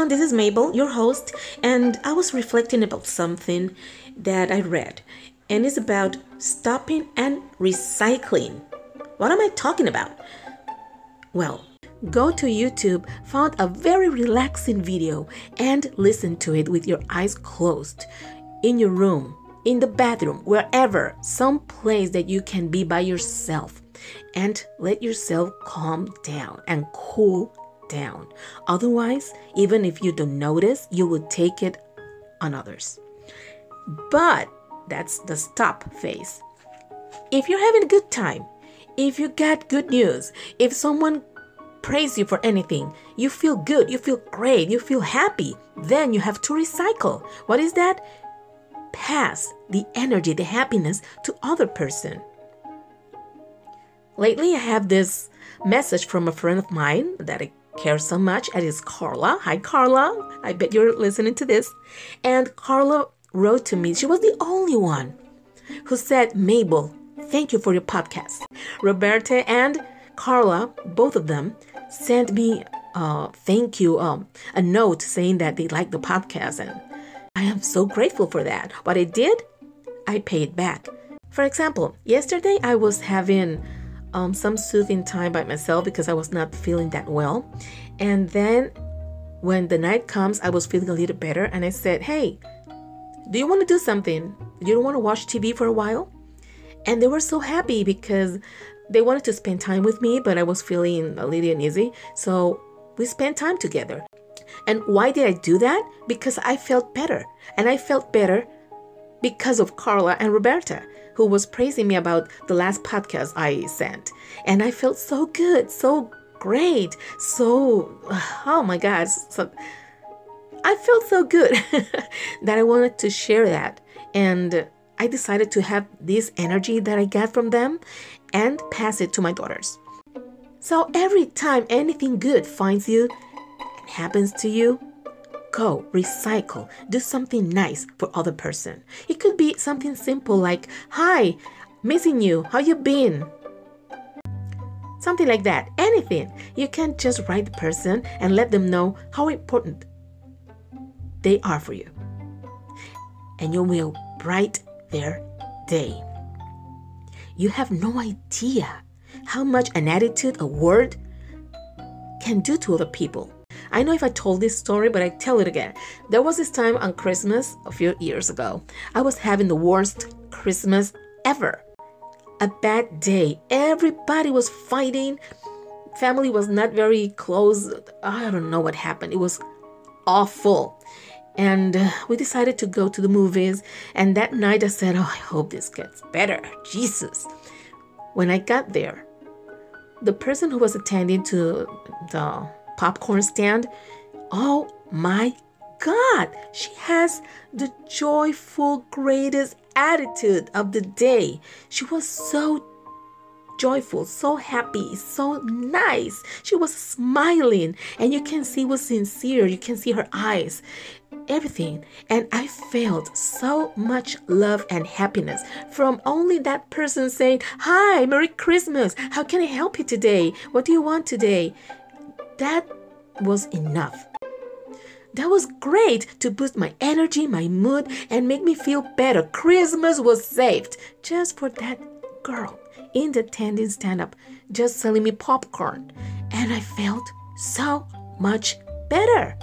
Everyone. This is Mabel, your host, and I was reflecting about something that I read, and it's about stopping and recycling. What am I talking about? Well, go to YouTube, found a very relaxing video, and listen to it with your eyes closed, in your room, in the bathroom, wherever, some place that you can be by yourself, and let yourself calm down and cool down. Otherwise, even if you don't notice, you will take it on others. But that's the stop phase. If you're having a good time, if you got good news, if someone praise you for anything, you feel good, you feel great, you feel happy, then you have to recycle. What is that? Pass the energy, the happiness to other person. Lately, I have this message from a friend of mine that I care so much. It is Carla. Hi, Carla. I bet you're listening to this. And Carla wrote to me. She was the only one who said, Mabel, thank you for your podcast. Roberta and Carla, both of them, sent me uh, thank you, um, a note saying that they like the podcast. And I am so grateful for that. What I did, I paid back. For example, yesterday I was having um, some soothing time by myself because I was not feeling that well. And then when the night comes, I was feeling a little better. And I said, Hey, do you want to do something? You don't want to watch TV for a while? And they were so happy because they wanted to spend time with me, but I was feeling a little uneasy. So we spent time together. And why did I do that? Because I felt better. And I felt better because of Carla and Roberta who was praising me about the last podcast I sent. And I felt so good, so great, so, oh my God. So, I felt so good that I wanted to share that. And I decided to have this energy that I got from them and pass it to my daughters. So every time anything good finds you and happens to you, go recycle do something nice for other person. It could be something simple like hi missing you. How you been? Something like that. Anything. You can just write the person and let them know how important they are for you. And you will bright their day. You have no idea how much an attitude a word can do to other people I know if I told this story, but I tell it again. There was this time on Christmas a few years ago. I was having the worst Christmas ever. A bad day. Everybody was fighting. Family was not very close. I don't know what happened. It was awful. And uh, we decided to go to the movies. And that night I said, Oh, I hope this gets better. Jesus. When I got there, the person who was attending to the popcorn stand. Oh my God, she has the joyful, greatest attitude of the day. She was so joyful, so happy, so nice. She was smiling, and you can see was sincere. You can see her eyes, everything. And I felt so much love and happiness from only that person saying, Hi, Merry Christmas. How can I help you today? What do you want today? That was enough. That was great to boost my energy, my mood, and make me feel better. Christmas was saved just for that girl in the tending stand up, just selling me popcorn. And I felt so much better.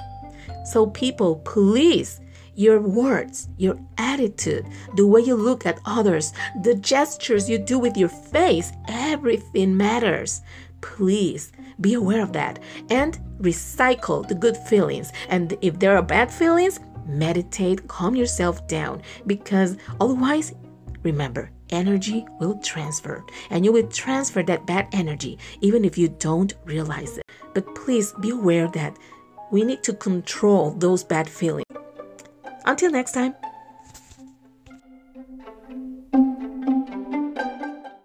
So, people, please, your words, your attitude, the way you look at others, the gestures you do with your face, everything matters. Please be aware of that and recycle the good feelings. And if there are bad feelings, meditate, calm yourself down because otherwise, remember, energy will transfer and you will transfer that bad energy even if you don't realize it. But please be aware that we need to control those bad feelings. Until next time.